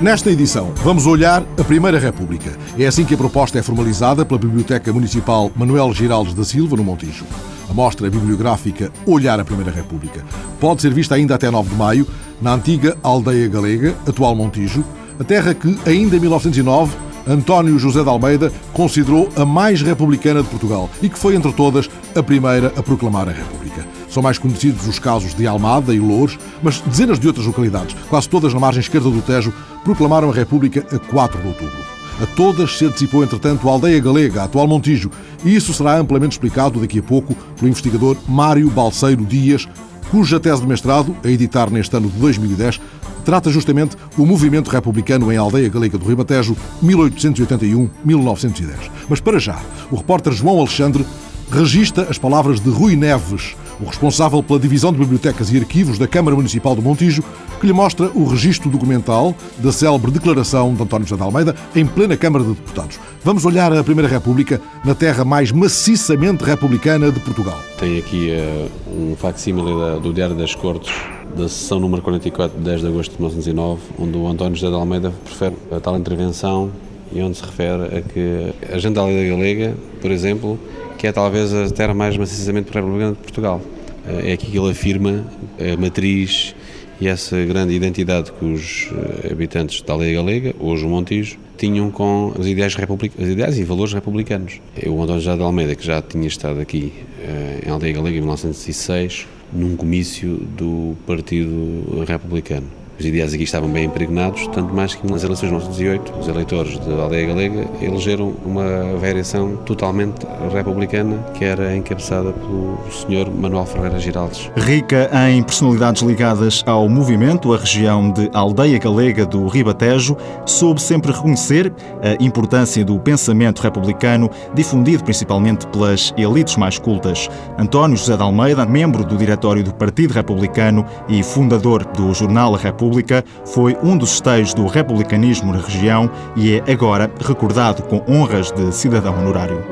Nesta edição, vamos olhar a Primeira República. É assim que a proposta é formalizada pela Biblioteca Municipal Manuel Giraldes da Silva, no Montijo. A mostra bibliográfica Olhar a Primeira República pode ser vista ainda até 9 de maio na antiga Aldeia Galega, atual Montijo, a terra que, ainda em 1909, António José de Almeida considerou a mais republicana de Portugal e que foi, entre todas, a primeira a proclamar a República. São mais conhecidos os casos de Almada e Louros, mas dezenas de outras localidades, quase todas na margem esquerda do Tejo, proclamaram a República a 4 de outubro. A todas se antecipou, entretanto, a aldeia galega, a atual Montijo, e isso será amplamente explicado daqui a pouco pelo investigador Mário Balseiro Dias, cuja tese de mestrado, a editar neste ano de 2010, trata justamente o movimento republicano em Aldeia Galega do Ribatejo, 1881-1910. Mas para já, o repórter João Alexandre registra as palavras de Rui Neves, o responsável pela Divisão de Bibliotecas e Arquivos da Câmara Municipal do Montijo, que lhe mostra o registro documental da célebre declaração de António José de Almeida em plena Câmara de Deputados. Vamos olhar a Primeira República na terra mais maciçamente republicana de Portugal. Tem aqui uh, um facsímile do Diário das Cortes, da sessão número 44, de 10 de agosto de 1909, onde o António José de Almeida prefere a tal intervenção e onde se refere a que a gente da Lei Galega, por exemplo, que é talvez a terra mais maciçamente republicana de Portugal. Eh, é aqui que ele afirma a matriz e essa grande identidade que os eh, habitantes da Aldeia Galega, hoje o Montijo, tinham com os ideais, republic... os ideais e valores republicanos. O António José de Almeida, que já tinha estado aqui eh, em Aldeia Galega em 1906, num comício do Partido Republicano. Os ideais aqui estavam bem impregnados, tanto mais que nas eleições de 1908, os eleitores da aldeia galega elegeram uma variação totalmente republicana, que era encabeçada pelo Sr. Manuel Ferreira Giraldes. Rica em personalidades ligadas ao movimento, a região de Aldeia Galega do Ribatejo soube sempre reconhecer a importância do pensamento republicano, difundido principalmente pelas elites mais cultas. António José de Almeida, membro do diretório do Partido Republicano e fundador do jornal República, República, foi um dos esteios do republicanismo na região e é agora recordado com honras de cidadão honorário.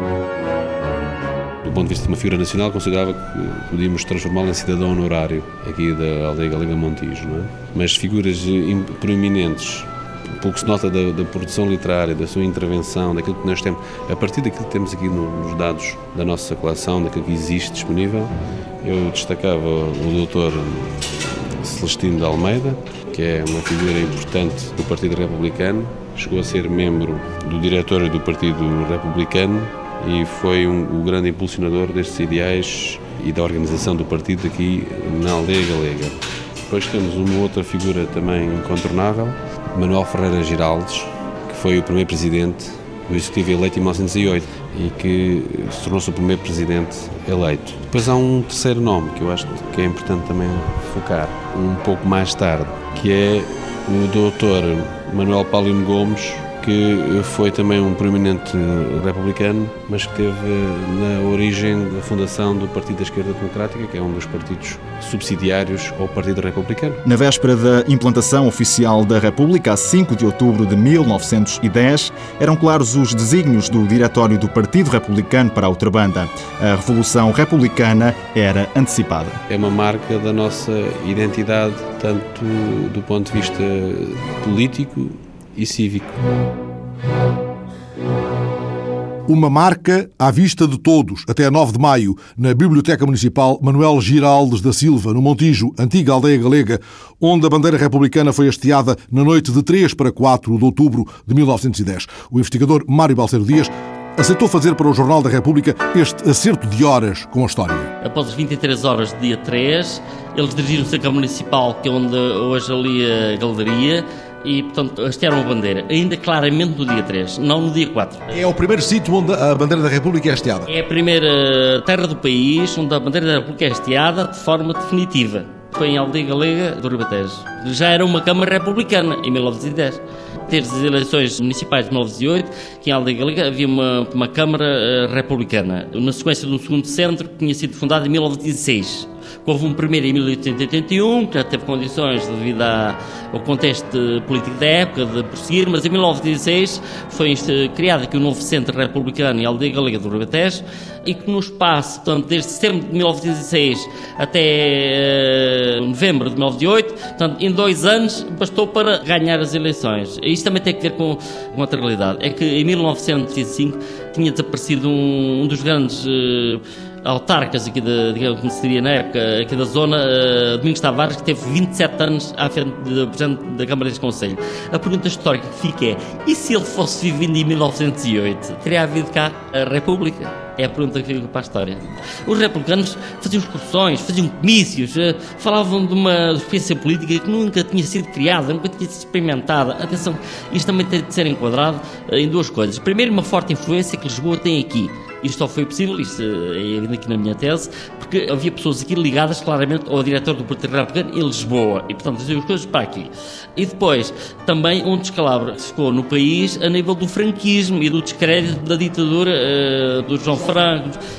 Do ponto de vista de uma figura nacional, considerava que podíamos transformá-lo em cidadão honorário aqui da aldeia Galega Montijo, não é? Mas figuras proeminentes pouco se nota da, da, produção literária, da sua intervenção, daquilo que nós temos, a partir daquilo que temos aqui nos dados da nossa coleção, daquilo que existe disponível, eu destacava o doutor Celestino de Almeida, que é uma figura importante do Partido Republicano, chegou a ser membro do diretório do Partido Republicano e foi um, o grande impulsionador destes ideais e da organização do partido aqui na aldeia galega. Depois temos uma outra figura também incontornável, Manuel Ferreira Giraldes, que foi o primeiro presidente do Executivo eleito em 1908 e que se tornou-se o primeiro presidente eleito. Depois há um terceiro nome que eu acho que é importante também focar, um pouco mais tarde, que é o doutor Manuel Paulino Gomes, que foi também um proeminente republicano, mas que teve na origem da fundação do Partido da Esquerda Democrática, que é um dos partidos subsidiários ao Partido Republicano. Na véspera da implantação oficial da República, a 5 de outubro de 1910, eram claros os desígnios do Diretório do Partido Republicano para a Outrabanda. A Revolução Republicana era antecipada. É uma marca da nossa identidade, tanto do ponto de vista político e cívico. Uma marca à vista de todos, até 9 de maio, na Biblioteca Municipal Manuel Giraldes da Silva, no Montijo, antiga aldeia galega, onde a bandeira republicana foi hasteada na noite de 3 para 4 de outubro de 1910. O investigador Mário Balseiro Dias aceitou fazer para o Jornal da República este acerto de horas com a história. Após as 23 horas do dia 3, eles dirigiram-se à Câmara Municipal, que é onde hoje ali a galeria, e, portanto, hastearam a bandeira, ainda claramente no dia 3, não no dia 4. É o primeiro sítio onde a bandeira da República é hasteada? É a primeira terra do país onde a bandeira da República é hasteada de forma definitiva. Foi em Aldeia Galega do Ribatejo. Já era uma Câmara Republicana, em 1910 desde as eleições municipais de 1908, que em Aldeia Galega havia uma, uma Câmara uh, Republicana, na sequência de um segundo centro que tinha sido fundado em 1916. Houve um primeiro em 1881, que já teve condições devido ao contexto político da época de prosseguir, mas em 1916 foi criado aqui o um novo Centro Republicano e Aldeia Galega do Ribatejo e que no espaço, portanto, desde setembro de 1916 até uh, novembro de 1908, portanto, em dois anos bastou para ganhar as eleições. Isto também tem a ver com, com outra realidade. É que em 1905 tinha desaparecido um, um dos grandes. Uh, autarcas aqui da, como na época, aqui da zona, uh, Domingos Tavares, que teve 27 anos à frente do Presidente da Câmara de Conselho. A pergunta histórica que fica é, e se ele fosse vivido em 1908? Teria havido cá a República? É a pergunta que fica para a história. Os republicanos faziam excursões, faziam comícios, uh, falavam de uma experiência política que nunca tinha sido criada, nunca tinha sido experimentada. Atenção, isto também tem de ser enquadrado uh, em duas coisas. Primeiro, uma forte influência que Lisboa tem aqui isto só foi possível, isto é aqui na minha tese, porque havia pessoas aqui ligadas claramente ao diretor do Partido Republicano em Lisboa e, portanto, as coisas para aqui. E depois, também um descalabro que ficou no país a nível do franquismo e do descrédito da ditadura uh, do João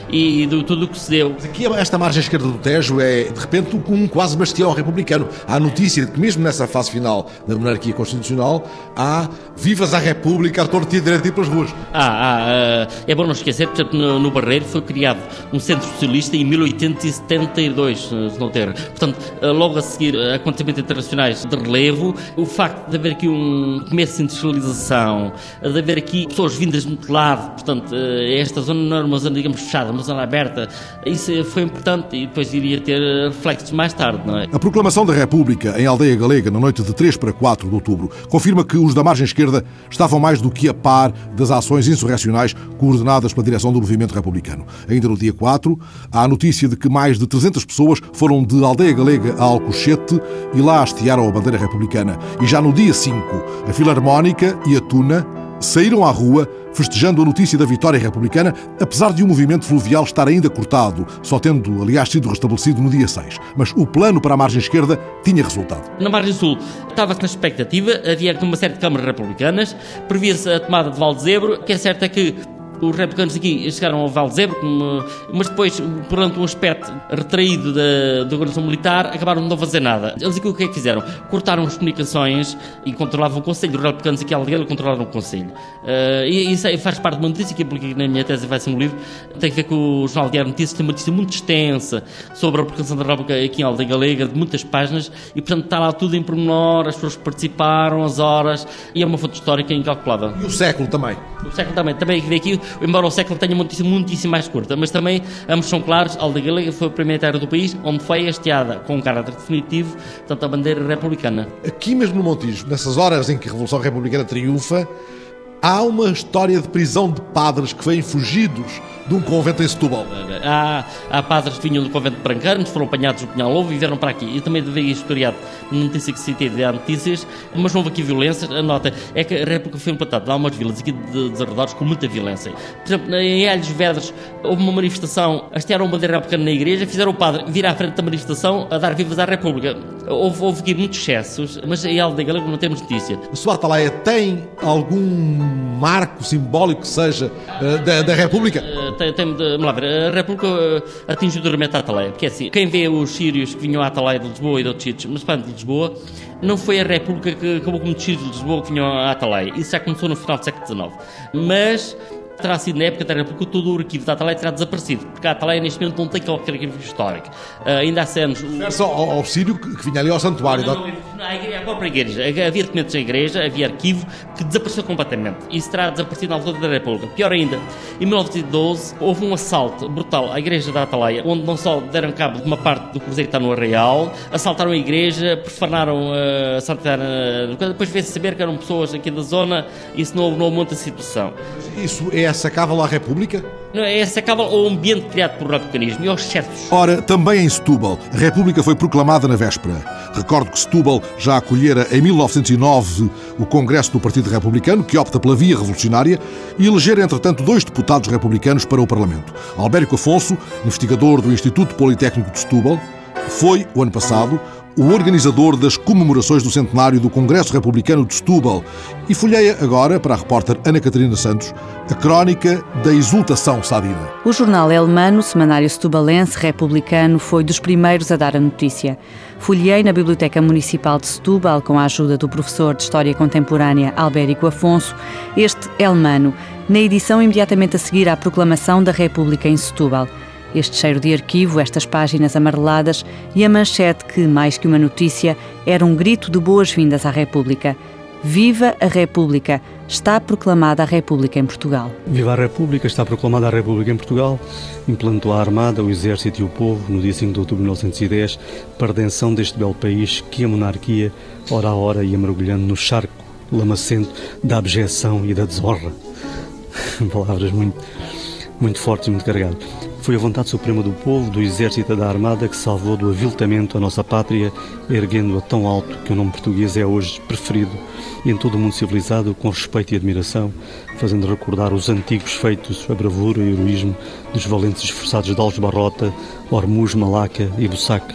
E, e do tudo o que se deu. Aqui, esta margem esquerda do Tejo é, de repente, um quase bastião republicano. Há notícia de que, mesmo nessa fase final da monarquia constitucional, há vivas à República, a torta e direito pelas ruas. Ah, ah, uh, é bom não esquecer, por exemplo, no, Barreiro foi criado um centro socialista em 1872, se não ter. Portanto, uh, logo a seguir uh, acontecimentos internacionais de relevo, o facto de haver aqui um comércio de industrialização, de haver aqui pessoas vindas de muito lado, portanto, esta zona não era uma zona, digamos, fechada, uma zona aberta, isso foi importante e depois iria ter reflexos mais tarde, não é? A proclamação da República em Aldeia Galega, na noite de 3 para 4 de outubro, confirma que os da margem esquerda estavam mais do que a par das ações insurrecionais coordenadas pela direção do movimento republicano. Ainda no dia 4, há a notícia de que mais de 300 pessoas foram de Aldeia Galega a Alcochete e lá hastearam a bandeira republicana. E já no dia 5, a Filarmónica e a Tuna saíram à rua festejando a notícia da vitória republicana, apesar de o movimento fluvial estar ainda cortado, só tendo, aliás, sido restabelecido no dia 6. Mas o plano para a margem esquerda tinha resultado. Na margem sul estava-se na expectativa, havia uma série de câmaras republicanas, previa-se a tomada de Valdezebro, que é certo é que os republicanos aqui chegaram ao Val de mas depois, perante um aspecto retraído da, da organização militar, acabaram de não fazer nada. Eles aqui o que é que fizeram? Cortaram as comunicações e controlavam o Conselho. Os republicanos aqui à Aldeia controlaram o Conselho. Uh, e isso faz parte de uma notícia que eu na minha tese vai ser um livro. Tem a ver com o Jornal Diário Notícias, tem uma notícia muito extensa sobre a replicação da República aqui em Aldeia Galega, de muitas páginas, e portanto está lá tudo em pormenor, as pessoas que participaram, as horas, e é uma fonte histórica incalculável. E o século também? O século também. Também vê aqui embora o século tenha notícia muitíssimo mais curta, mas também ambos são claros, Aldeia Galega foi a primeira terra do país onde foi hasteada com um caráter definitivo, tanto a bandeira republicana. Aqui mesmo no Montijo, nessas horas em que a Revolução Republicana triunfa, há uma história de prisão de padres que vêm fugidos de um convento em Setúbal. Há, há padres que vinham do convento de Brancanos, foram apanhados no Pinhal Lobo e vieram para aqui. Eu também devia historiado na notícia que citei de há notícias, mas não houve aqui violência. A nota é que a República foi implantada. Há umas vilas aqui de, de arredores com muita violência. Por exemplo, em Alhos Vedras houve uma manifestação, hastearam uma bandeira republicana na igreja, fizeram o padre vir à frente da manifestação a dar vivas à República. Houve, houve aqui muitos excessos, mas em Aldeia Galega não temos notícia. A sua Atalaia tem algum marco simbólico que seja uh, da, da República? Tem, tem, vamos lá ver, a República uh, atingiu duramente a Atalaia, porque é assim, quem vê os sírios que vinham à Atalaia de Lisboa e de outros sítios, mas de Lisboa, não foi a República que acabou com sírios de Lisboa que vinham à Atalaia. Isso já começou no final do século XIX. Mas terá sido na época da República todo o arquivo da Atalaia terá desaparecido, porque a Atalaia neste momento não tem qualquer arquivo histórico. Uh, ainda há anos. Só ao, ao Sírio que, que, vinha ali ao santuário. Não, não, não, a, a própria igreja. Havia documentos da igreja, havia arquivo que desapareceu completamente. Isso terá desaparecido na altura da República. Pior ainda, em 1912 houve um assalto brutal à igreja da Atalaia, onde não só deram cabo de uma parte do cruzeiro que está no Arraial, assaltaram a igreja, profanaram uh, a santidade. Uh, depois veio-se saber que eram pessoas aqui da zona e isso não, não houve muita situação. Isso é sacável à República? Não, é sacável ao ambiente criado por republicanismo e aos certos. Ora, também em Setúbal, a República foi proclamada na véspera. Recordo que Setúbal já acolhera em 1909 o Congresso do Partido Republicano, que opta pela via revolucionária, e elegera, entretanto, dois deputados republicanos para o Parlamento. Albérico Afonso, investigador do Instituto Politécnico de Setúbal, foi, o ano passado, o organizador das comemorações do centenário do Congresso Republicano de Setúbal e folheia agora, para a repórter Ana Catarina Santos, a crónica da exultação sadina. O jornal Elmano, semanário setubalense republicano, foi dos primeiros a dar a notícia. Folhei na Biblioteca Municipal de Setúbal, com a ajuda do professor de História Contemporânea Albérico Afonso, este Elmano, na edição imediatamente a seguir à proclamação da República em Setúbal. Este cheiro de arquivo, estas páginas amareladas e a manchete que, mais que uma notícia, era um grito de boas-vindas à República. Viva a República! Está proclamada a República em Portugal. Viva a República! Está proclamada a República em Portugal. Implantou a Armada, o Exército e o Povo, no dia 5 de outubro de 1910, para a redenção deste belo país que a monarquia, hora a hora, ia mergulhando no charco lamacento da abjeção e da desonra. Palavras muito, muito fortes e muito carregadas. Foi a vontade suprema do povo, do exército e da armada que salvou do aviltamento a nossa pátria, erguendo-a tão alto que o nome português é hoje preferido e em todo o mundo civilizado com respeito e admiração, fazendo recordar os antigos feitos, a bravura e o heroísmo dos valentes esforçados de Alves Barrota, Ormuz, Malaca e Bussac,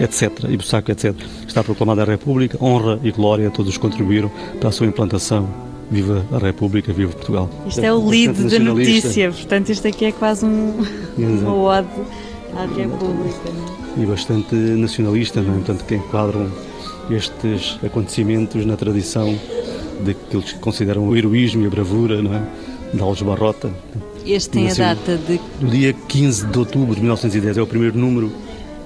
etc. E Bussac, etc. Está proclamada a República, honra e glória a todos os que contribuíram para a sua implantação Viva a República, viva Portugal. Isto é o lead da notícia, portanto isto aqui é quase um, uma ode à República. É? E bastante nacionalista, não é? portanto que enquadram estes acontecimentos na tradição daqueles que consideram o heroísmo e a bravura, não é? De Alves Barrota. Este tem Nasceu a data de... Do dia 15 de outubro de 1910, é o primeiro número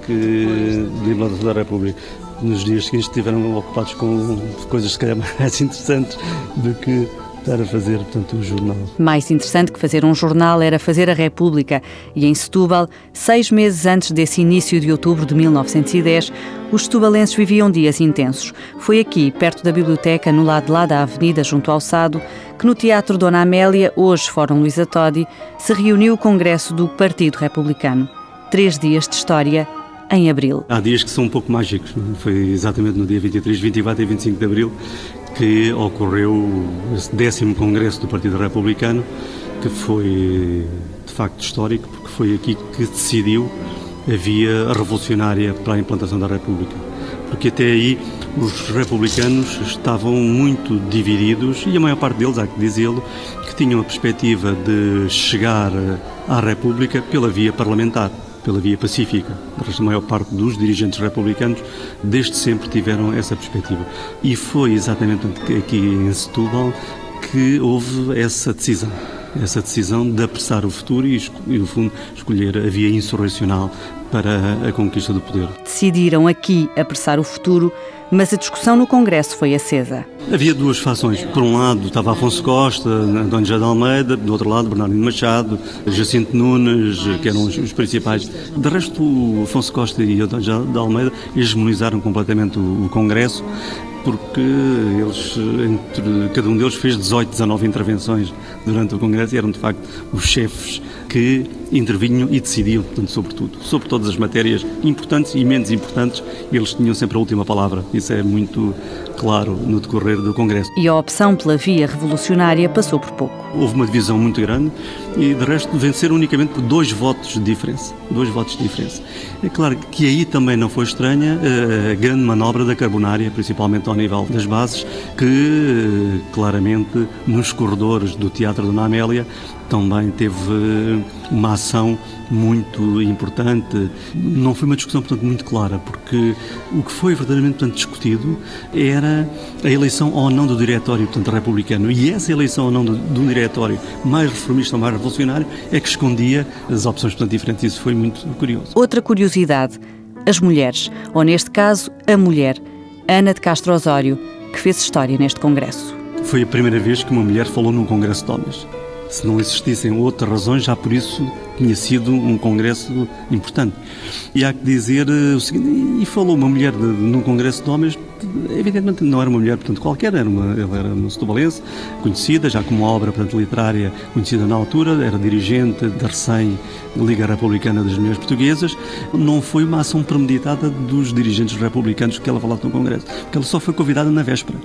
que, de da República nos dias seguintes estiveram ocupados com coisas se calhar mais interessantes do que estar a fazer, portanto, um jornal. Mais interessante que fazer um jornal era fazer a República. E em Setúbal, seis meses antes desse início de outubro de 1910, os setubalenses viviam dias intensos. Foi aqui, perto da biblioteca, no lado de lá da avenida, junto ao Sado, que no Teatro Dona Amélia, hoje Fórum Luísa Todi, se reuniu o Congresso do Partido Republicano. Três dias de história em abril. Há dias que são um pouco mágicos. É? Foi exatamente no dia 23, 24 e 25 de abril que ocorreu esse décimo Congresso do Partido Republicano, que foi de facto histórico, porque foi aqui que decidiu a via revolucionária para a implantação da República. Porque até aí os republicanos estavam muito divididos e a maior parte deles, há que dizê-lo, que tinham a perspectiva de chegar à República pela via parlamentar pela via pacífica. A maior parte dos dirigentes republicanos, desde sempre, tiveram essa perspectiva. E foi exatamente aqui em Setúbal que houve essa decisão. Essa decisão de apressar o futuro e, no fundo, escolher a via insurrecional para a conquista do poder. Decidiram aqui apressar o futuro mas a discussão no Congresso foi acesa. Havia duas fações. Por um lado estava Afonso Costa, António José de Almeida, do outro lado Bernardino Machado, Jacinto Nunes, que eram os, principais. De resto, Afonso Costa e António José de Almeida hegemonizaram completamente o, o Congresso porque eles, entre, cada um deles fez 18, 19 intervenções durante o Congresso eram de facto os chefes que intervinham e decidiam, portanto, sobre tudo, sobre todas as matérias importantes e menos importantes, eles tinham sempre a última palavra. Isso é muito claro no decorrer do Congresso. E a opção pela via revolucionária passou por pouco. Houve uma divisão muito grande e, de resto, venceram unicamente por dois votos de diferença. Dois votos de diferença. É claro que aí também não foi estranha eh, a grande manobra da carbonária, principalmente ao nível das bases, que eh, claramente nos corredores do Teatro Dona Amélia também teve uma ação muito importante. Não foi uma discussão, portanto, muito clara, porque o que foi verdadeiramente portanto, discutido era a eleição ou não do diretório portanto, republicano. E essa eleição ou não do, do diretório mais reformista ou mais revolucionário é que escondia as opções portanto, diferentes. Isso foi muito curioso. Outra curiosidade, as mulheres, ou neste caso, a mulher, Ana de Castro Osório, que fez história neste congresso. Foi a primeira vez que uma mulher falou num congresso de homens. Se não existissem outras razões, já por isso tinha sido um congresso importante. E há que dizer eh, o seguinte, e falou uma mulher de, num congresso de homens, evidentemente não era uma mulher, portanto, qualquer, era uma, ela era uma setubalense, conhecida, já como obra, portanto, literária, conhecida na altura, era dirigente da recém Liga Republicana das Mulheres Portuguesas. Não foi uma ação premeditada dos dirigentes republicanos que ela falava no congresso, porque ela só foi convidada na véspera.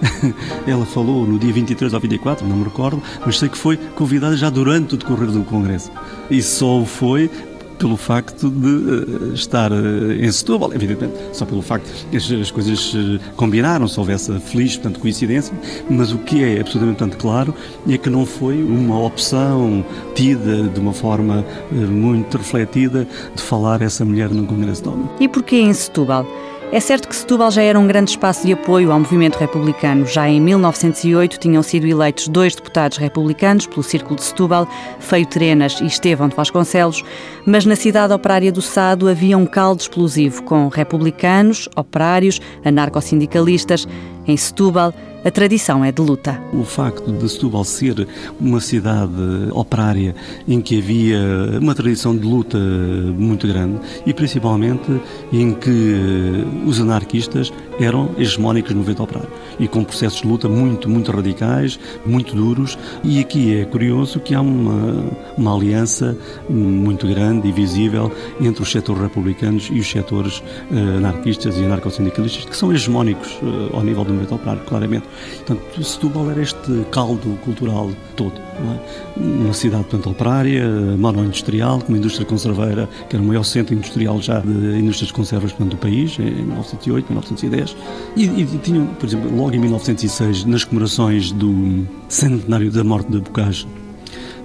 Ela falou no dia 23 ou 24, não me recordo, mas sei que foi convidada já durante o decorrer do Congresso. E só foi pelo facto de uh, estar uh, em Setúbal, evidentemente, só pelo facto que as, as coisas uh, combinaram, se houvesse feliz, portanto, coincidência, mas o que é absolutamente claro é que não foi uma opção tida de uma forma muito refletida de falar essa mulher no Congresso de Homem. E porquê em Setúbal? É certo que Setúbal já era um grande espaço de apoio ao movimento republicano. Já em 1908 tinham sido eleitos dois deputados republicanos pelo Círculo de Setúbal, Feio Terenas e Estevão de Vasconcelos, mas na cidade operária do Sado havia um caldo explosivo com republicanos, operários, anarcossindicalistas. Em Setúbal, a tradição é de luta. O facto de Setúbal ser uma cidade operária em que havia uma tradição de luta muito grande e principalmente em que os anarquistas eram hegemónicos no movimento operário e com processos de luta muito, muito radicais, muito duros. E aqui é curioso que há uma, uma aliança muito grande e visível entre os setores republicanos e os setores uh, anarquistas e anarcossindicalistas, que são hegemónicos uh, ao nível do movimento operário, claramente. Portanto, Setúbal era este caldo cultural todo. É? Uma cidade, portanto, operária, monoindustrial, com uma indústria conserveira, que era o maior centro industrial já de indústrias de conservas portanto, do país, em 1908, 1910. E, e tinham, por exemplo, logo em 1906, nas comemorações do centenário da morte de Bocage,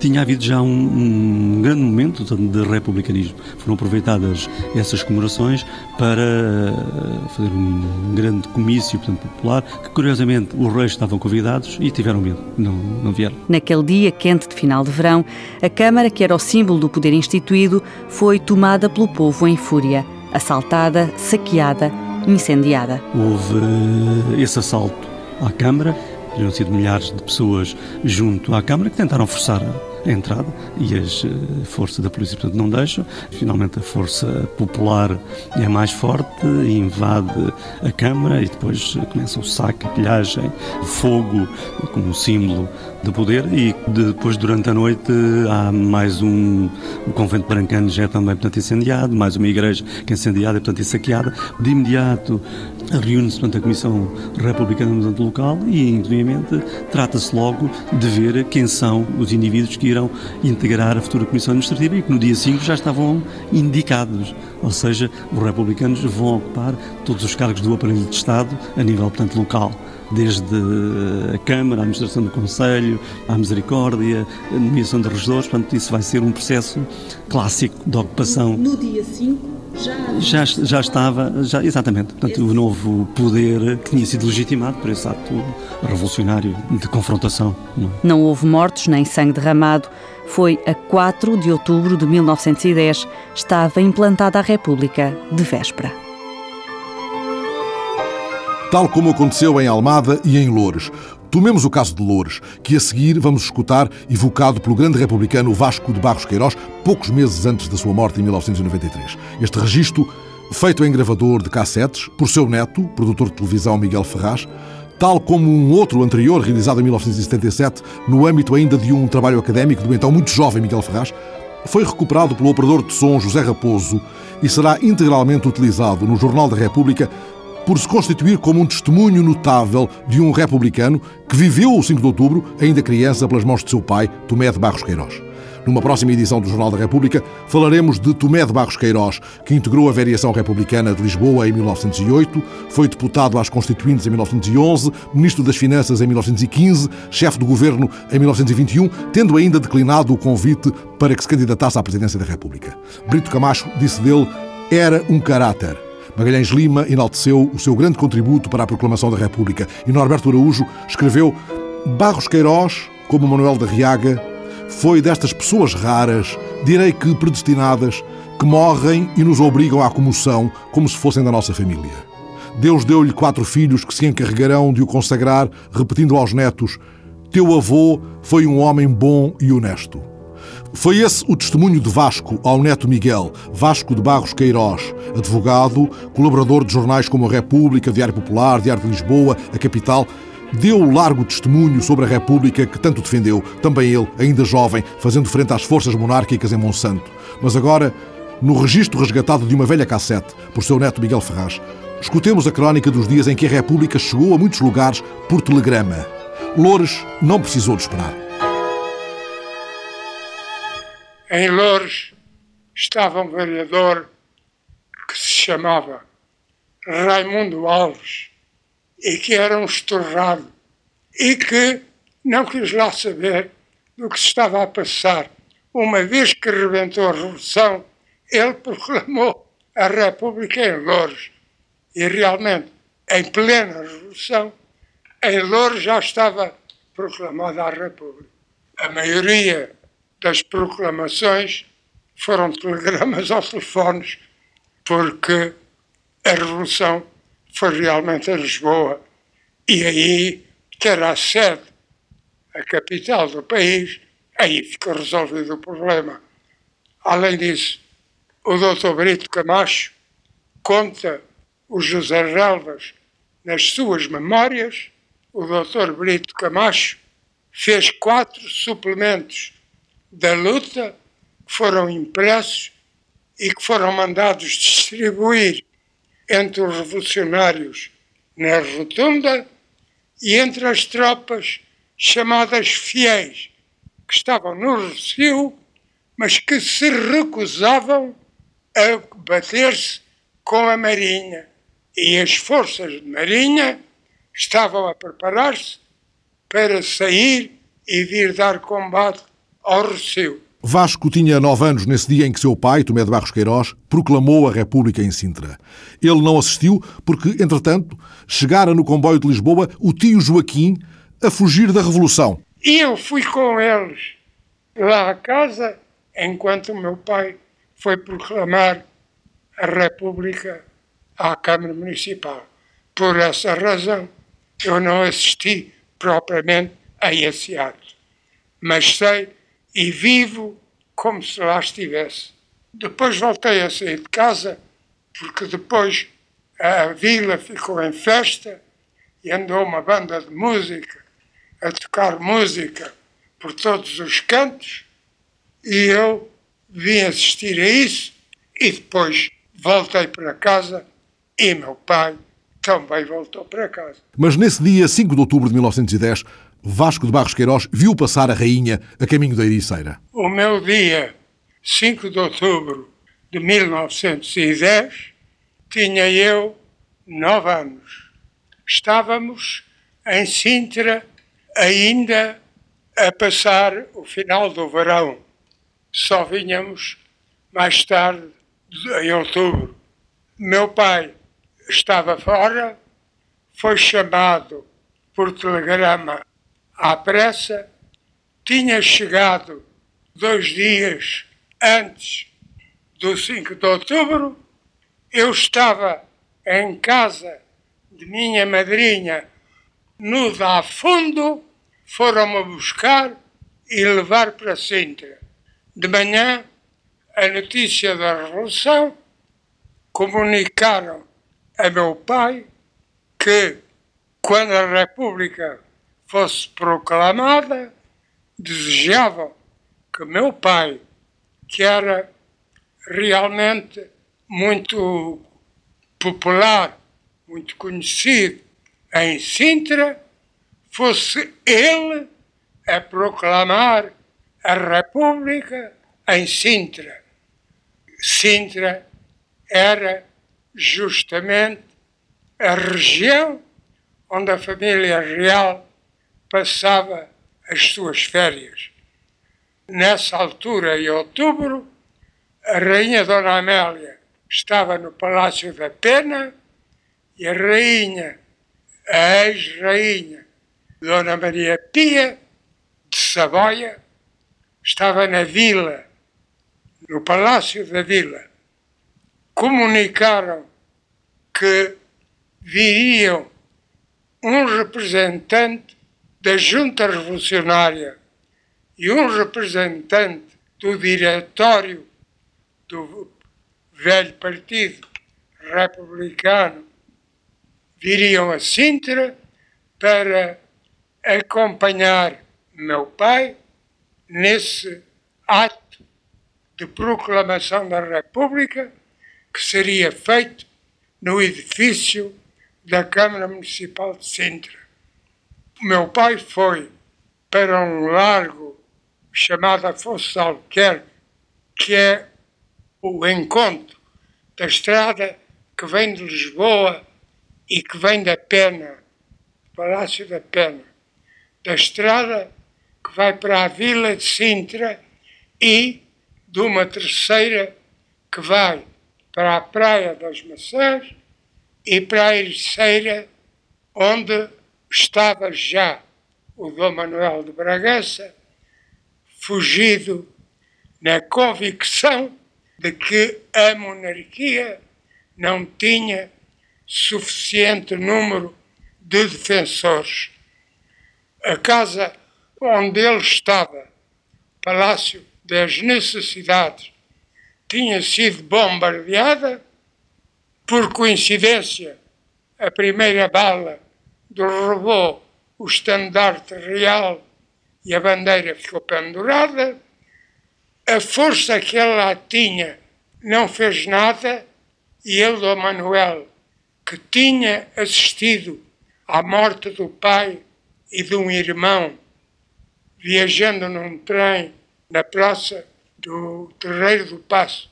tinha havido já um, um grande momento de republicanismo. Foram aproveitadas essas comemorações para eh, fazer um grande comício portanto, popular, que curiosamente os reis estavam convidados e tiveram medo, não, não vieram. Naquele dia quente de final de verão, a Câmara, que era o símbolo do poder instituído, foi tomada pelo povo em fúria, assaltada, saqueada, incendiada. Houve eh, esse assalto à Câmara, teriam sido milhares de pessoas junto à Câmara que tentaram forçar a entrada e as eh, forças da polícia, portanto, não deixam. Finalmente, a força popular é mais forte, invade a Câmara e depois começa o saque, a pilhagem, fogo como símbolo de poder e depois, durante a noite, há mais um. O convento brancano já é também, portanto, incendiado, mais uma igreja que é incendiada e, portanto, saqueada. De imediato, reúne-se, portanto, a Comissão Republicana no local e, inclusivamente, trata-se logo de ver quem são os indivíduos que irão integrar a futura Comissão Administrativa e que no dia 5 já estavam indicados. Ou seja, os republicanos vão ocupar todos os cargos do aparelho de Estado a nível, portanto, local desde a Câmara, a Administração do Conselho, a Misericórdia, a nomeação de regedores, portanto, isso vai ser um processo clássico de ocupação. No dia 5 já... já... Já, estava, já, exatamente, portanto, o novo poder que tinha sido legitimado por esse ato revolucionário de confrontação. Não, é? não houve mortos nem sangue derramado. Foi a 4 de outubro de 1910, estava implantada a República de véspera tal como aconteceu em Almada e em Loures. Tomemos o caso de Loures, que a seguir vamos escutar, evocado pelo grande republicano Vasco de Barros Queiroz, poucos meses antes da sua morte em 1993. Este registro, feito em gravador de cassetes, por seu neto, produtor de televisão Miguel Ferraz, tal como um outro anterior, realizado em 1977, no âmbito ainda de um trabalho académico do então muito jovem Miguel Ferraz, foi recuperado pelo operador de som José Raposo e será integralmente utilizado no Jornal da República por se constituir como um testemunho notável de um republicano que viveu o 5 de outubro, ainda criança, pelas mãos de seu pai, Tomé de Barros Queiroz. Numa próxima edição do Jornal da República, falaremos de Tomé de Barros Queiroz, que integrou a Variação Republicana de Lisboa em 1908, foi deputado às Constituintes em 1911, ministro das Finanças em 1915, chefe do governo em 1921, tendo ainda declinado o convite para que se candidatasse à presidência da República. Brito Camacho disse dele: era um caráter. Magalhães Lima enalteceu o seu grande contributo para a proclamação da República e Norberto Araújo escreveu Barros Queiroz, como Manuel da Riaga, foi destas pessoas raras, direi que predestinadas, que morrem e nos obrigam à comoção como se fossem da nossa família. Deus deu-lhe quatro filhos que se encarregarão de o consagrar, repetindo aos netos: Teu avô foi um homem bom e honesto. Foi esse o testemunho de Vasco ao neto Miguel, Vasco de Barros Queiroz, advogado, colaborador de jornais como a República, Diário Popular, Diário de Lisboa, a Capital. Deu largo testemunho sobre a República que tanto defendeu, também ele, ainda jovem, fazendo frente às forças monárquicas em Monsanto. Mas agora, no registro resgatado de uma velha cassete, por seu neto Miguel Ferraz, escutemos a crónica dos dias em que a República chegou a muitos lugares por telegrama. Loures não precisou de esperar. Em Loures estava um vereador que se chamava Raimundo Alves e que era um estorrado e que não quis lá saber do que se estava a passar. Uma vez que rebentou a Revolução, ele proclamou a República em Loures. E realmente, em plena Revolução, em Louros já estava proclamada a República. A maioria das proclamações foram telegramas ou telefones, porque a Revolução foi realmente em Lisboa. E aí, a sede, a capital do país, aí ficou resolvido o problema. Além disso, o Dr. Brito Camacho conta o José Relvas nas suas memórias. O Dr. Brito Camacho fez quatro suplementos da luta que foram impressos e que foram mandados distribuir entre os revolucionários na Rotunda e entre as tropas chamadas fiéis, que estavam no Recio, mas que se recusavam a bater-se com a Marinha. E as forças de Marinha estavam a preparar-se para sair e vir dar combate ao. Vasco tinha nove anos nesse dia em que seu pai, Tomé de Barros Queiroz, proclamou a República em Sintra. Ele não assistiu porque, entretanto, chegara no comboio de Lisboa o tio Joaquim a fugir da Revolução. E eu fui com eles lá à casa enquanto o meu pai foi proclamar a República à Câmara Municipal. Por essa razão, eu não assisti propriamente a esse ato. Mas sei e vivo como se lá estivesse. Depois voltei a sair de casa, porque depois a vila ficou em festa e andou uma banda de música a tocar música por todos os cantos e eu vim assistir a isso e depois voltei para casa e meu pai também voltou para casa. Mas nesse dia 5 de outubro de 1910, Vasco de Barros Queiroz viu passar a rainha a caminho da Ericeira. O meu dia 5 de outubro de 1910 tinha eu nove anos. Estávamos em Sintra ainda a passar o final do verão. Só vinhamos mais tarde, em outubro. Meu pai estava fora, foi chamado por telegrama à pressa, tinha chegado dois dias antes do 5 de outubro, eu estava em casa de minha madrinha no da fundo, foram-me buscar e levar para Sintra. De manhã, a notícia da Revolução, comunicaram a meu pai que, quando a República fosse proclamada, desejavam que meu pai, que era realmente muito popular, muito conhecido em Sintra, fosse ele a proclamar a República em Sintra. Sintra era justamente a região onde a família real passava as suas férias. Nessa altura, em outubro, a rainha Dona Amélia estava no Palácio da Pena e a rainha, a ex-rainha Dona Maria Pia de Savoia, estava na vila, no Palácio da Vila. Comunicaram que viriam um representante da Junta Revolucionária e um representante do diretório do velho Partido Republicano viriam a Sintra para acompanhar meu pai nesse ato de proclamação da República que seria feito no edifício da Câmara Municipal de Sintra. O meu pai foi para um largo chamado Afonso Alquerque, que é o encontro da estrada que vem de Lisboa e que vem da Pena, Palácio da Pena, da estrada que vai para a Vila de Sintra e de uma terceira que vai para a Praia das Maçãs e para a Ericeira, onde estava já o Dom Manuel de Bragança, fugido na convicção de que a monarquia não tinha suficiente número de defensores. A casa onde ele estava, Palácio das Necessidades, tinha sido bombardeada. Por coincidência, a primeira bala derrubou o estandarte real e a bandeira ficou pendurada. A força que ele lá tinha não fez nada e ele, Dom Manuel, que tinha assistido à morte do pai e de um irmão, viajando num trem na praça do Terreiro do Passo,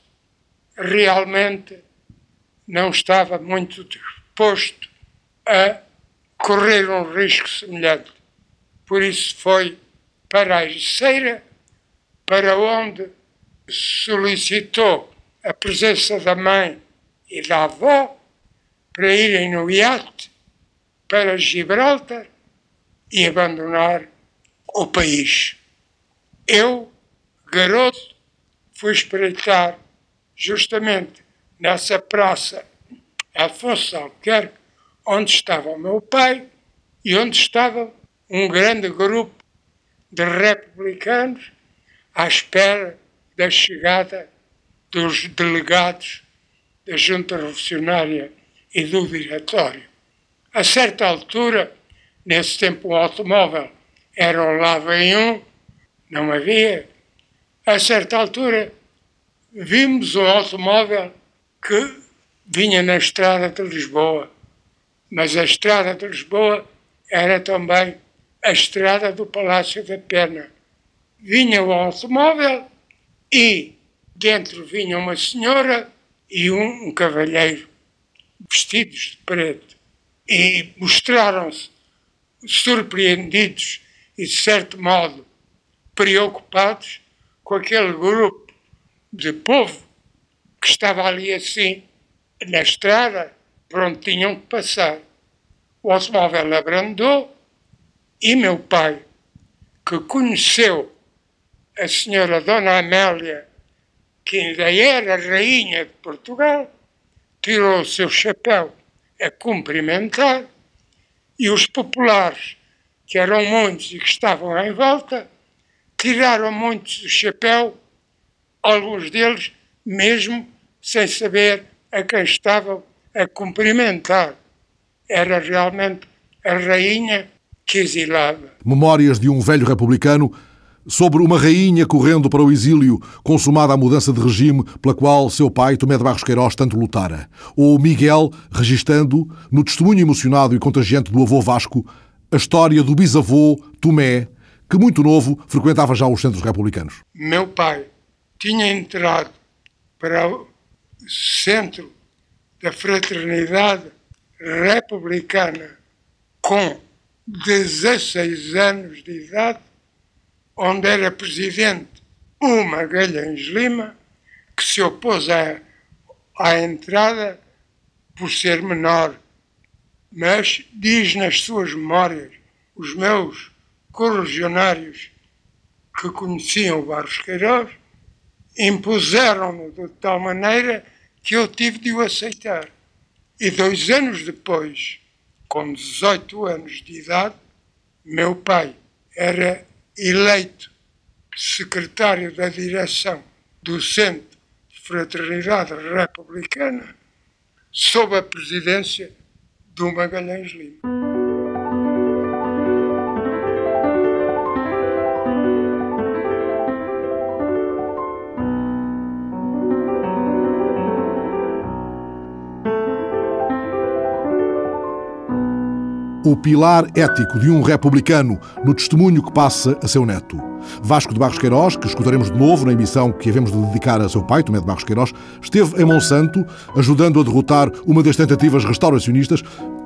realmente não estava muito disposto a correr um risco semelhante. Por isso foi para a Ericeira, para onde solicitou a presença da mãe e da avó para irem no iate para Gibraltar e abandonar o país. Eu, garoto, fui espreitar justamente nessa praça Afonso Alquerque, onde estava o meu pai e onde estava um grande grupo de republicanos à espera da chegada dos delegados da Junta Revolucionária e do Diretório. A certa altura, nesse tempo o automóvel era um lava em um, não havia. A certa altura, vimos um automóvel que vinha na estrada de Lisboa, mas a estrada de Lisboa era também a estrada do Palácio da Pena. Vinha o automóvel e dentro vinha uma senhora e um, um cavalheiro vestidos de preto e mostraram-se surpreendidos e, de certo modo, preocupados com aquele grupo de povo que estava ali assim na estrada por onde tinham que passar. O automóvel abrandou e meu pai, que conheceu a senhora Dona Amélia, que ainda era rainha de Portugal, tirou o seu chapéu a cumprimentar e os populares, que eram muitos e que estavam em volta, tiraram muitos o chapéu, alguns deles mesmo sem saber a quem estavam a cumprimentar. Era realmente a rainha que exilava. Memórias de um velho republicano sobre uma rainha correndo para o exílio, consumada a mudança de regime pela qual seu pai, Tomé de Barros Queiroz, tanto lutara. Ou Miguel, registando, no testemunho emocionado e contagiante do avô Vasco, a história do bisavô Tomé, que muito novo frequentava já os centros republicanos. Meu pai tinha entrado para o centro da fraternidade republicana com 16 anos de idade onde era presidente o Magalhães Lima, que se opôs à, à entrada por ser menor, mas diz nas suas memórias os meus correligionários que conheciam o Barros Queiroz, impuseram-no de tal maneira que eu tive de o aceitar. E dois anos depois, com 18 anos de idade, meu pai era eleito secretário da direção do Centro de Fraternidade Republicana sob a presidência do Magalhães Lima. O pilar ético de um republicano no testemunho que passa a seu neto. Vasco de Barros Queiroz, que escutaremos de novo na emissão que havemos de dedicar a seu pai, Tomé de Barros Queiroz, esteve em Monsanto, ajudando a derrotar uma das tentativas restauracionistas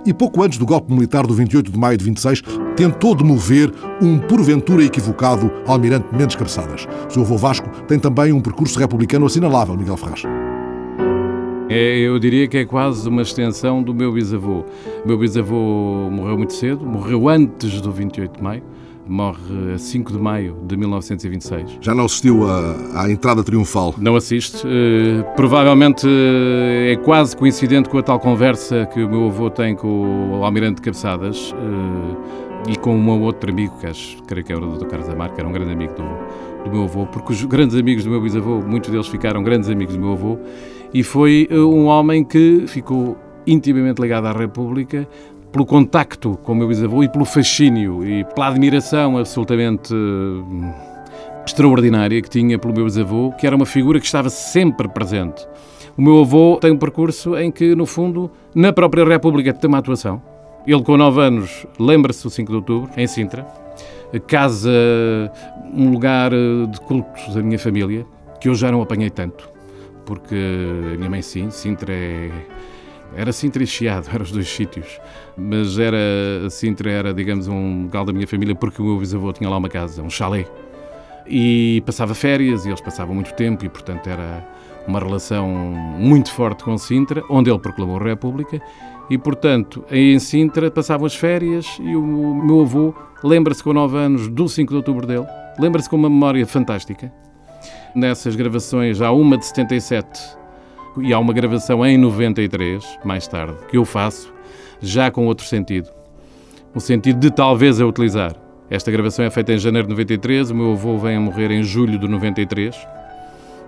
e pouco antes do golpe militar do 28 de maio de 26, tentou demover um porventura equivocado almirante Mendes Cabeçadas. O seu avô Vasco tem também um percurso republicano assinalável, Miguel Ferraz. É, eu diria que é quase uma extensão do meu bisavô. O meu bisavô morreu muito cedo, morreu antes do 28 de maio morre a 5 de maio de 1926. Já não assistiu à, à entrada triunfal? Não assiste. Uh, provavelmente uh, é quase coincidente com a tal conversa que o meu avô tem com o Almirante de Cabeçadas uh, e com um outro amigo, que acho, creio que era o Dr. Carlos Amar, que era um grande amigo do, do meu avô, porque os grandes amigos do meu bisavô, muitos deles ficaram grandes amigos do meu avô, e foi um homem que ficou intimamente ligado à República, pelo contacto com o meu bisavô e pelo fascínio e pela admiração absolutamente hum, extraordinária que tinha pelo meu bisavô, que era uma figura que estava sempre presente. O meu avô tem um percurso em que, no fundo, na própria República tem uma atuação. Ele, com 9 anos, lembra-se do 5 de outubro, em Sintra, casa um lugar de culto da minha família, que eu já não apanhei tanto, porque a minha mãe, sim, Sintra é era Sintra e Chiado, eram os dois sítios. Mas era, Sintra era, digamos, um lugar da minha família porque o meu bisavô tinha lá uma casa, um chalé. E passava férias e eles passavam muito tempo e, portanto, era uma relação muito forte com Sintra, onde ele proclamou a República. E, portanto, em Sintra passavam as férias e o meu avô lembra-se com 9 anos do 5 de outubro dele, lembra-se com uma memória fantástica. Nessas gravações, há uma de 77 e há uma gravação em 93, mais tarde, que eu faço, já com outro sentido. O sentido de talvez a utilizar. Esta gravação é feita em janeiro de 93, o meu avô vem a morrer em julho de 93.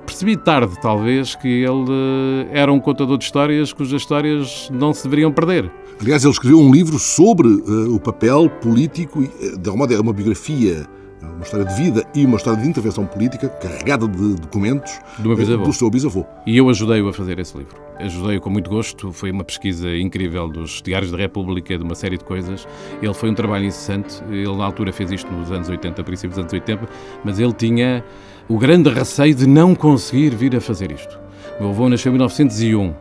Percebi tarde, talvez, que ele eh, era um contador de histórias cujas histórias não se deveriam perder. Aliás, ele escreveu um livro sobre uh, o papel político, uh, de alguma maneira, uma biografia uma história de vida e uma história de intervenção política carregada de documentos do, bisavô. do seu bisavô. E eu ajudei-o a fazer esse livro. Ajudei-o com muito gosto. Foi uma pesquisa incrível dos Diários da República, de uma série de coisas. Ele foi um trabalho incessante. Ele, na altura, fez isto nos anos 80, princípios dos anos 80, mas ele tinha o grande receio de não conseguir vir a fazer isto. O meu avô nasceu em 1901,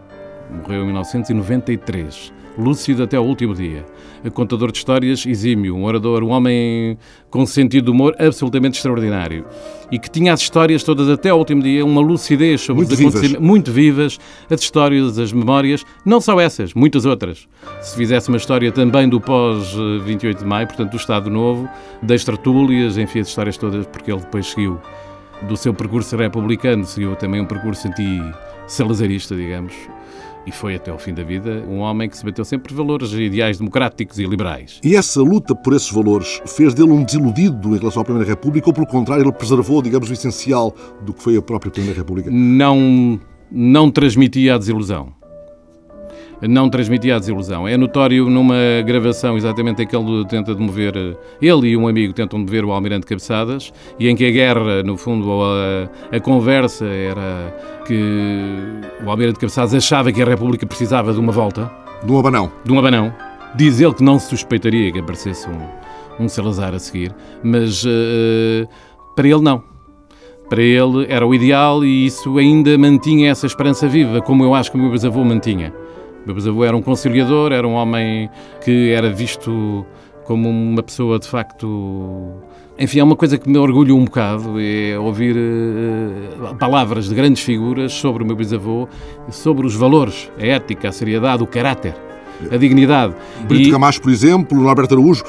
morreu em 1993 lúcido até ao último dia. Contador de histórias exímio, um orador, um homem com sentido de humor absolutamente extraordinário. E que tinha as histórias todas até ao último dia, uma lucidez sobre muito os acontecimentos vivas. muito vivas, as histórias, as memórias, não só essas, muitas outras. Se fizesse uma história também do pós-28 de maio, portanto do Estado Novo, das tertúlias, enfim, as histórias todas, porque ele depois seguiu do seu percurso republicano, seguiu também um percurso anti-salazarista, digamos, e foi até ao fim da vida um homem que se bateu sempre por valores e ideais democráticos e liberais. E essa luta por esses valores fez dele um desiludido em relação à Primeira República ou, pelo contrário, ele preservou, digamos, o essencial do que foi a própria Primeira República? Não, não transmitia a desilusão não transmitia a desilusão. É notório numa gravação exatamente em que ele tenta demover, ele e um amigo tentam demover o Almirante Cabeçadas, e em que a guerra, no fundo, a, a conversa era que o Almirante Cabeçadas achava que a República precisava de uma volta. De um abanão. De um abanão. Diz ele que não se suspeitaria que aparecesse um, um Salazar a seguir, mas uh, para ele não. Para ele era o ideal e isso ainda mantinha essa esperança viva, como eu acho que o meu bisavô mantinha. Meu bisavô era um conciliador, era um homem que era visto como uma pessoa de facto. Enfim, é uma coisa que me orgulho um bocado, é ouvir uh, palavras de grandes figuras sobre o meu bisavô, sobre os valores, a ética, a seriedade, o caráter a dignidade. Brito e... Camacho, por exemplo, Norberto Araújo,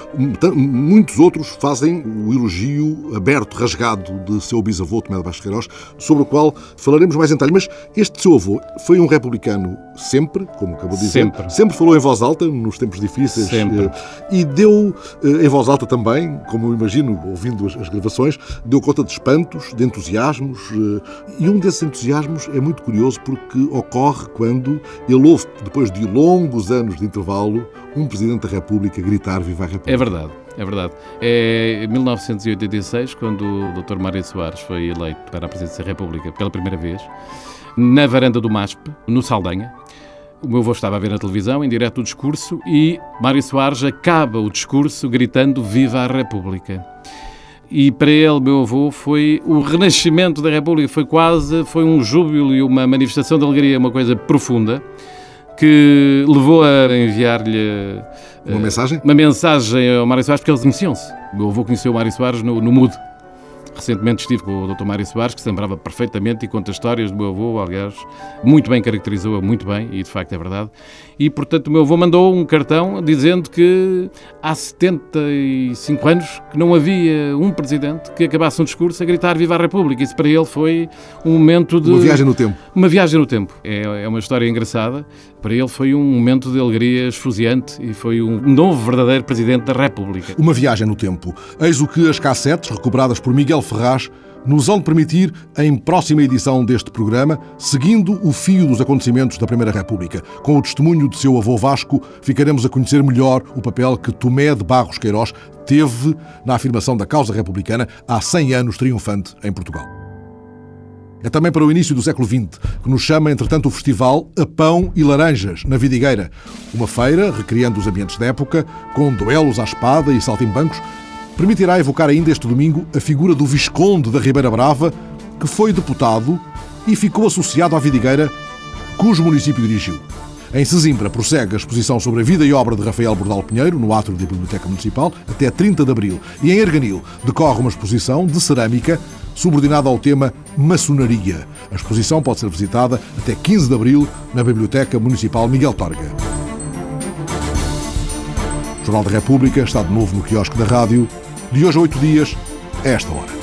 muitos outros fazem o elogio aberto, rasgado de seu bisavô, Tomé de Bastos Queiroz, sobre o qual falaremos mais em detalhe. Mas este seu avô foi um republicano sempre, como acabou de dizer. Sempre. Sempre falou em voz alta, nos tempos difíceis. Sempre. Eh, e deu eh, em voz alta também, como eu imagino, ouvindo as gravações, deu conta de espantos, de entusiasmos. Eh, e um desses entusiasmos é muito curioso porque ocorre quando ele ouve, depois de longos anos de intervalo, um Presidente da República gritar Viva a República. É verdade, é verdade. É em 1986, quando o Dr. Mário Soares foi eleito para a Presidência da República pela primeira vez, na varanda do MASP, no Saldanha, o meu avô estava a ver na televisão, em direto o discurso, e Mário Soares acaba o discurso gritando Viva a República. E para ele, meu avô, foi o renascimento da República, foi quase, foi um júbilo e uma manifestação de alegria, uma coisa profunda que levou a enviar-lhe uma uh, mensagem? Uma mensagem ao Mário Soares, porque eles conheciam-se. O meu avô conheceu o Mário Soares no, no MUD. Recentemente estive com o Dr. Mário Soares, que se lembrava perfeitamente e conta histórias do meu avô, aliás, muito bem caracterizou-a, muito bem, e de facto é verdade. E, portanto, o meu avô mandou um cartão dizendo que há 75 anos que não havia um presidente que acabasse um discurso a gritar Viva a República. Isso para ele foi um momento de... Uma viagem no tempo. Uma viagem no tempo. É, é uma história engraçada. Para ele foi um momento de alegria esfuziante e foi um novo verdadeiro presidente da República. Uma viagem no tempo. Eis o que as cassetes, recuperadas por Miguel Ferraz, nos vão permitir em próxima edição deste programa, seguindo o fio dos acontecimentos da Primeira República. Com o testemunho de seu avô Vasco, ficaremos a conhecer melhor o papel que Tomé de Barros Queiroz teve na afirmação da causa republicana há 100 anos triunfante em Portugal. É também para o início do século XX que nos chama, entretanto, o festival A Pão e Laranjas, na Vidigueira. Uma feira, recriando os ambientes da época, com duelos à espada e saltimbancos, permitirá evocar ainda este domingo a figura do Visconde da Ribeira Brava, que foi deputado e ficou associado à Vidigueira, cujo município dirigiu. Em Sesimbra prossegue a exposição sobre a vida e obra de Rafael Bordal Pinheiro, no átrio da Biblioteca Municipal, até 30 de abril. E em Erganil decorre uma exposição de cerâmica subordinada ao tema Maçonaria. A exposição pode ser visitada até 15 de abril na Biblioteca Municipal Miguel Torga. O Jornal da República está de novo no quiosque da rádio de hoje a oito dias, a esta hora.